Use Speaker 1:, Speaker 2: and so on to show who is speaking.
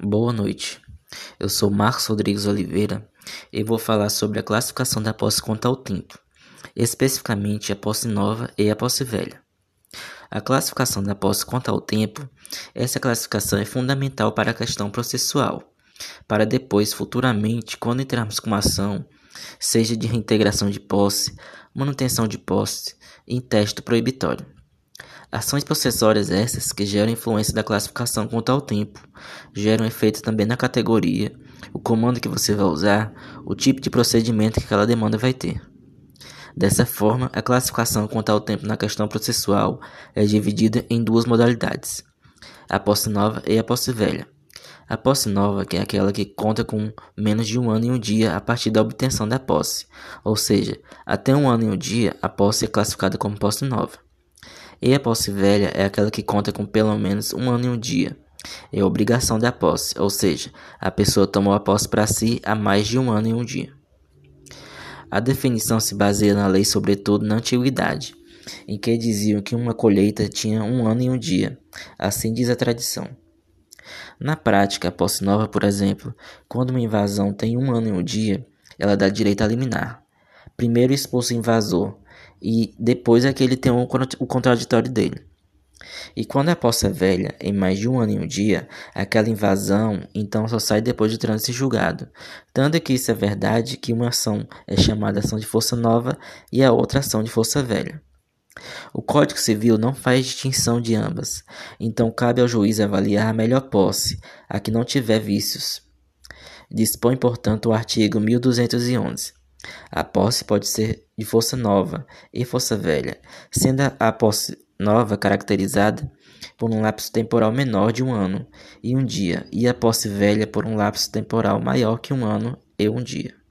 Speaker 1: Boa noite. Eu sou Marcos Rodrigues Oliveira e vou falar sobre a classificação da posse quanto ao tempo, especificamente a posse nova e a posse velha. A classificação da posse quanto ao tempo, essa classificação é fundamental para a questão processual, para depois, futuramente, quando entrarmos com uma ação, seja de reintegração de posse, manutenção de posse, em teste proibitório. Ações processórias essas que geram influência da classificação quanto ao tempo, geram efeito também na categoria, o comando que você vai usar, o tipo de procedimento que aquela demanda vai ter. Dessa forma, a classificação quanto ao tempo na questão processual é dividida em duas modalidades: a posse nova e a posse velha. A posse nova, que é aquela que conta com menos de um ano e um dia a partir da obtenção da posse, ou seja, até um ano e um dia a posse é classificada como posse nova. E a posse velha é aquela que conta com pelo menos um ano e um dia. É obrigação da posse, ou seja, a pessoa tomou a posse para si há mais de um ano e um dia. A definição se baseia na lei, sobretudo na antiguidade, em que diziam que uma colheita tinha um ano e um dia. Assim diz a tradição. Na prática, a posse nova, por exemplo, quando uma invasão tem um ano e um dia, ela dá direito a liminar. Primeiro expulso o invasor, e depois é que ele tem o contraditório dele. E quando a posse é velha, em mais de um ano e um dia, aquela invasão então só sai depois de trânsito julgado. Tanto que isso é verdade que uma ação é chamada ação de força nova e a outra ação de força velha. O Código Civil não faz distinção de ambas, então cabe ao juiz avaliar a melhor posse, a que não tiver vícios. Dispõe, portanto, o artigo 1211. A posse pode ser de força nova e força velha, sendo a posse nova caracterizada por um lapso temporal menor de um ano e um dia, e a posse velha por um lapso temporal maior que um ano e um dia.